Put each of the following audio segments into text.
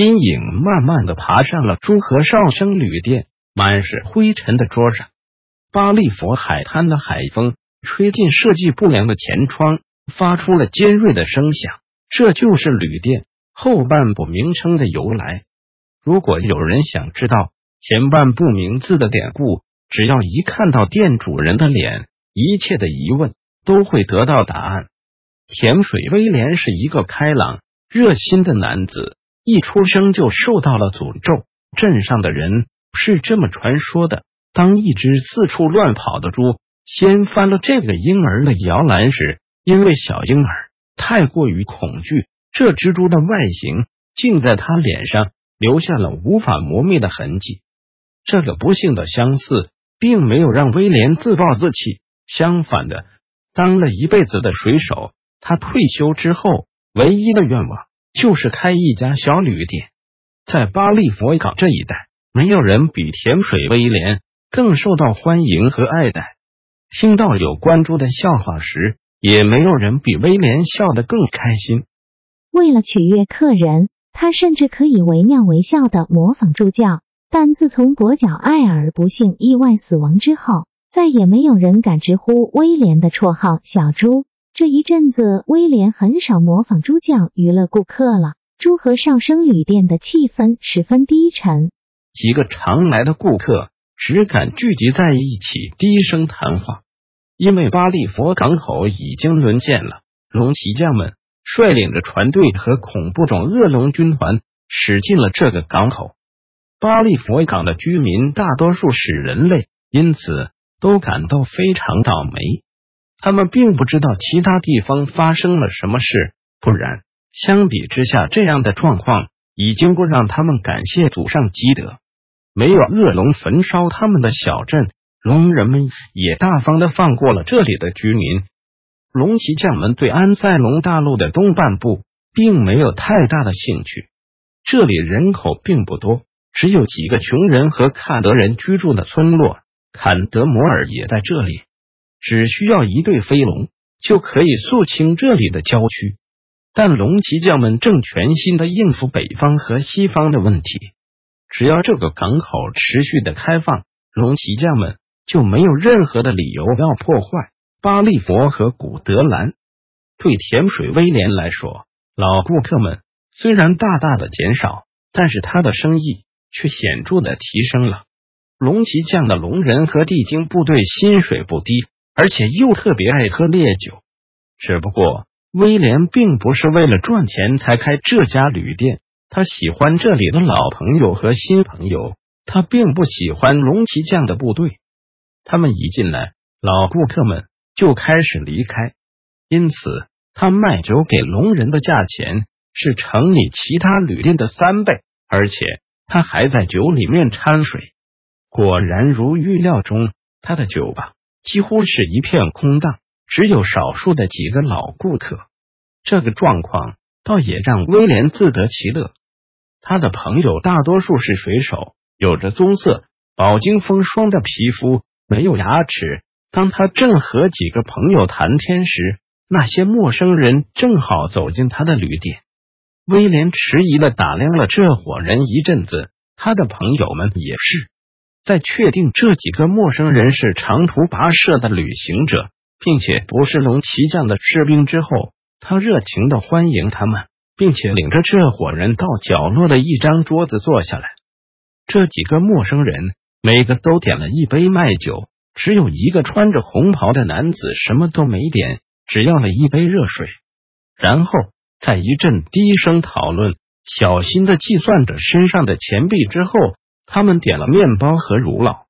阴影慢慢的爬上了朱和少生旅店满是灰尘的桌上。巴利佛海滩的海风吹进设计不良的前窗，发出了尖锐的声响。这就是旅店后半部名称的由来。如果有人想知道前半部名字的典故，只要一看到店主人的脸，一切的疑问都会得到答案。甜水威廉是一个开朗热心的男子。一出生就受到了诅咒，镇上的人是这么传说的。当一只四处乱跑的猪掀翻了这个婴儿的摇篮时，因为小婴儿太过于恐惧，这只猪的外形竟在他脸上留下了无法磨灭的痕迹。这个不幸的相似，并没有让威廉自暴自弃，相反的，当了一辈子的水手，他退休之后唯一的愿望。就是开一家小旅店，在巴利佛港这一带，没有人比甜水威廉更受到欢迎和爱戴。听到有关注的笑话时，也没有人比威廉笑得更开心。为了取悦客人，他甚至可以惟妙惟肖的模仿助教。但自从跛脚艾尔不幸意外死亡之后，再也没有人敢直呼威廉的绰号“小猪”。这一阵子，威廉很少模仿猪叫娱乐顾客了。猪和上生旅店的气氛十分低沉，几个常来的顾客只敢聚集在一起低声谈话，因为巴利佛港口已经沦陷了。龙骑将们率领着船队和恐怖种恶龙军团驶进了这个港口。巴利佛港的居民大多数是人类，因此都感到非常倒霉。他们并不知道其他地方发生了什么事，不然相比之下，这样的状况已经够让他们感谢祖上积德。没有恶龙焚烧他们的小镇，龙人们也大方的放过了这里的居民。龙骑将们对安塞龙大陆的东半部并没有太大的兴趣，这里人口并不多，只有几个穷人和卡德人居住的村落。坎德摩尔也在这里。只需要一对飞龙就可以肃清这里的郊区，但龙骑将们正全心的应付北方和西方的问题。只要这个港口持续的开放，龙骑将们就没有任何的理由要破坏巴利佛和古德兰。对甜水威廉来说，老顾客们虽然大大的减少，但是他的生意却显著的提升了。龙骑将的龙人和地精部队薪水不低。而且又特别爱喝烈酒，只不过威廉并不是为了赚钱才开这家旅店，他喜欢这里的老朋友和新朋友，他并不喜欢龙骑将的部队。他们一进来，老顾客们就开始离开，因此他卖酒给龙人的价钱是城里其他旅店的三倍，而且他还在酒里面掺水。果然如预料中，他的酒吧。几乎是一片空荡，只有少数的几个老顾客。这个状况倒也让威廉自得其乐。他的朋友大多数是水手，有着棕色、饱经风霜的皮肤，没有牙齿。当他正和几个朋友谈天时，那些陌生人正好走进他的旅店。威廉迟疑的打量了这伙人一阵子，他的朋友们也是。在确定这几个陌生人是长途跋涉的旅行者，并且不是龙骑将的士兵之后，他热情的欢迎他们，并且领着这伙人到角落的一张桌子坐下来。这几个陌生人每个都点了一杯麦酒，只有一个穿着红袍的男子什么都没点，只要了一杯热水。然后在一阵低声讨论、小心的计算着身上的钱币之后。他们点了面包和乳酪。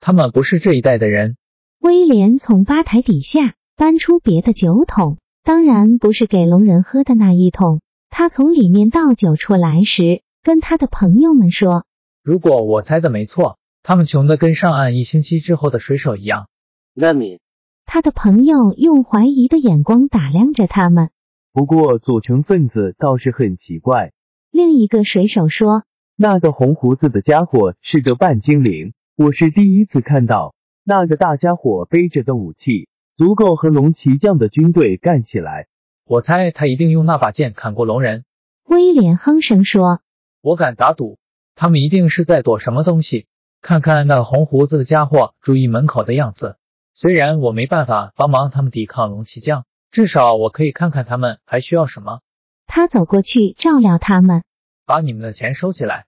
他们不是这一代的人。威廉从吧台底下搬出别的酒桶，当然不是给龙人喝的那一桶。他从里面倒酒出来时，跟他的朋友们说：“如果我猜的没错，他们穷的跟上岸一星期之后的水手一样。”那你？他的朋友用怀疑的眼光打量着他们。不过组成分子倒是很奇怪。另一个水手说：“那个红胡子的家伙是个半精灵，我是第一次看到。那个大家伙背着的武器足够和龙骑将的军队干起来。我猜他一定用那把剑砍过龙人。”威廉哼声说：“我敢打赌，他们一定是在躲什么东西。看看那红胡子的家伙注意门口的样子。虽然我没办法帮忙他们抵抗龙骑将。”至少我可以看看他们还需要什么。他走过去照料他们，把你们的钱收起来。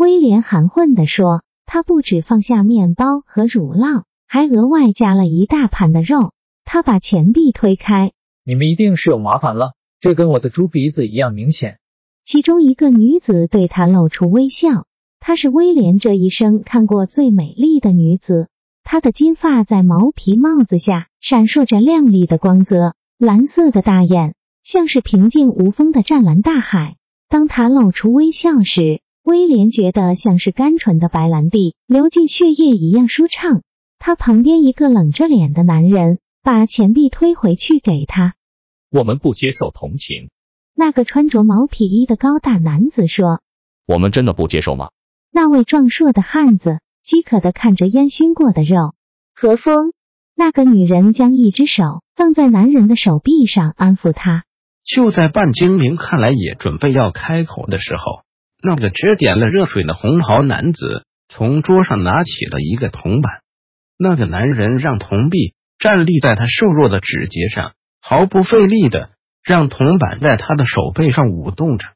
威廉含混地说：“他不止放下面包和乳酪，还额外加了一大盘的肉。”他把钱币推开：“你们一定是有麻烦了，这跟我的猪鼻子一样明显。”其中一个女子对他露出微笑，她是威廉这一生看过最美丽的女子。她的金发在毛皮帽子下闪烁着亮丽的光泽。蓝色的大眼像是平静无风的湛蓝大海。当她露出微笑时，威廉觉得像是甘醇的白兰地流进血液一样舒畅。他旁边一个冷着脸的男人把钱币推回去给他。我们不接受同情。那个穿着毛皮衣的高大男子说：“我们真的不接受吗？”那位壮硕的汉子饥渴的看着烟熏过的肉。何风。那个女人将一只手放在男人的手臂上，安抚他。就在半精灵看来也准备要开口的时候，那个只点了热水的红袍男子从桌上拿起了一个铜板。那个男人让铜币站立在他瘦弱的指节上，毫不费力的让铜板在他的手背上舞动着。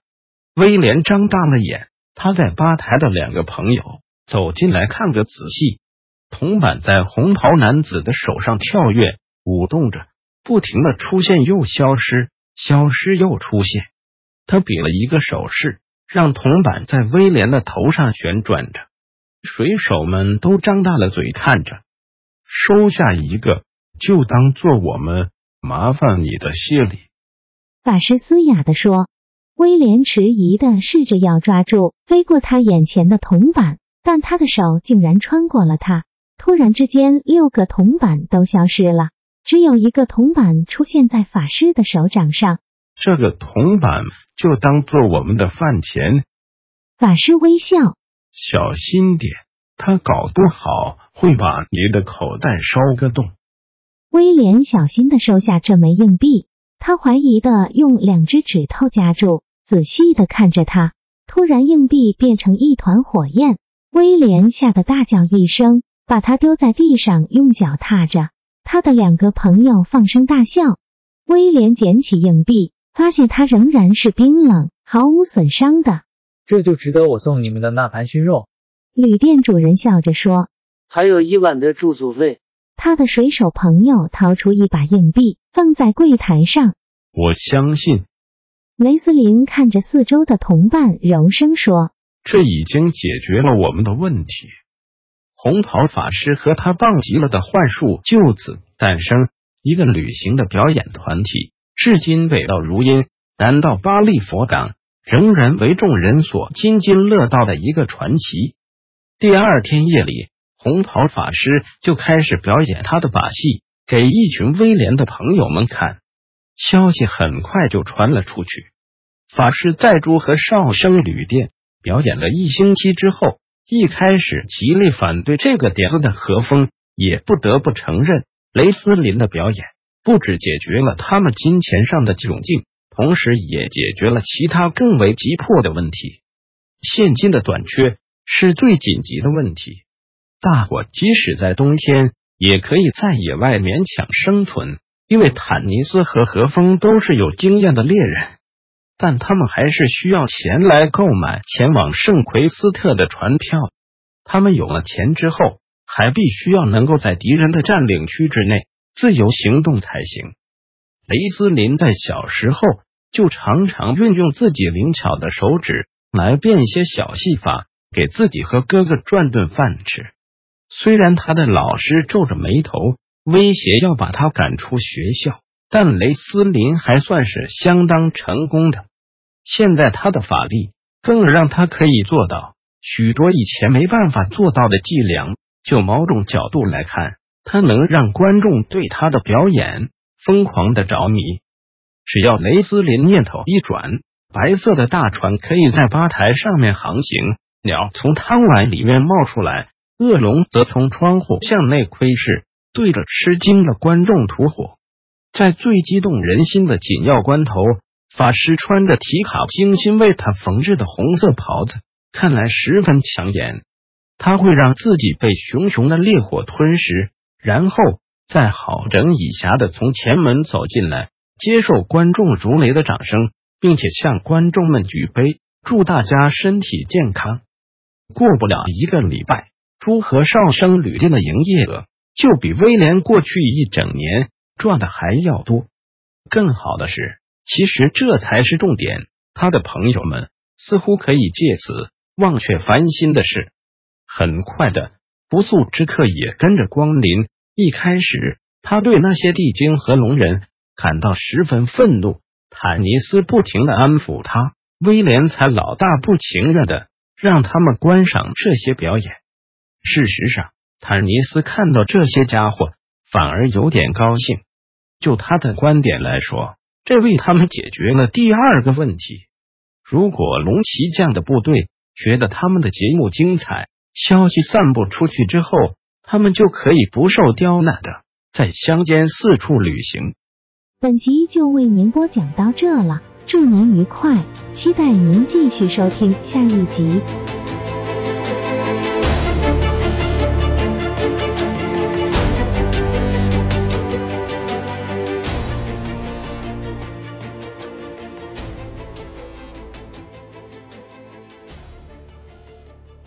威廉张大了眼，他在吧台的两个朋友走进来看个仔细。铜板在红袍男子的手上跳跃舞动着，不停的出现又消失，消失又出现。他比了一个手势，让铜板在威廉的头上旋转着。水手们都张大了嘴看着。收下一个，就当做我们麻烦你的谢礼。法师嘶哑的说。威廉迟疑的试着要抓住飞过他眼前的铜板，但他的手竟然穿过了他。突然之间，六个铜板都消失了，只有一个铜板出现在法师的手掌上。这个铜板就当做我们的饭钱。法师微笑，小心点，他搞不好会把你的口袋烧个洞。威廉小心的收下这枚硬币，他怀疑的用两只指头夹住，仔细的看着他。突然，硬币变成一团火焰，威廉吓得大叫一声。把它丢在地上，用脚踏着。他的两个朋友放声大笑。威廉捡起硬币，发现它仍然是冰冷、毫无损伤的。这就值得我送你们的那盘熏肉。旅店主人笑着说：“还有一晚的住宿费。”他的水手朋友掏出一把硬币，放在柜台上。我相信。雷斯林看着四周的同伴，柔声说：“这已经解决了我们的问题。”红袍法师和他棒极了的幻术就此诞生，一个旅行的表演团体，至今味道如音。难道巴利佛港仍然为众人所津津乐道的一个传奇？第二天夜里，红袍法师就开始表演他的把戏，给一群威廉的朋友们看。消息很快就传了出去。法师在珠和哨声旅店表演了一星期之后。一开始极力反对这个点子的何风，也不得不承认，雷斯林的表演不止解决了他们金钱上的窘境，同时也解决了其他更为急迫的问题。现金的短缺是最紧急的问题。大伙即使在冬天也可以在野外勉强生存，因为坦尼斯和何风都是有经验的猎人。但他们还是需要钱来购买前往圣奎斯特的船票。他们有了钱之后，还必须要能够在敌人的占领区之内自由行动才行。雷斯林在小时候就常常运用自己灵巧的手指来变一些小戏法，给自己和哥哥赚顿饭吃。虽然他的老师皱着眉头威胁要把他赶出学校。但雷斯林还算是相当成功的。现在他的法力更让他可以做到许多以前没办法做到的伎俩。就某种角度来看，他能让观众对他的表演疯狂的着迷。只要雷斯林念头一转，白色的大船可以在吧台上面航行，鸟从汤碗里面冒出来，恶龙则从窗户向内窥视，对着吃惊的观众吐火。在最激动人心的紧要关头，法师穿着提卡精心为他缝制的红色袍子，看来十分抢眼。他会让自己被熊熊的烈火吞噬，然后再好整以暇的从前门走进来，接受观众如雷的掌声，并且向观众们举杯，祝大家身体健康。过不了一个礼拜，朱和少生旅店的营业额就比威廉过去一整年赚的还要多。更好的是，其实这才是重点。他的朋友们似乎可以借此忘却烦心的事。很快的，不速之客也跟着光临。一开始，他对那些地精和龙人感到十分愤怒。坦尼斯不停的安抚他，威廉才老大不情愿的让他们观赏这些表演。事实上，坦尼斯看到这些家伙反而有点高兴。就他的观点来说，这为他们解决了第二个问题。如果龙骑将的部队觉得他们的节目精彩，消息散布出去之后，他们就可以不受刁难的在乡间四处旅行。本集就为您播讲到这了，祝您愉快，期待您继续收听下一集。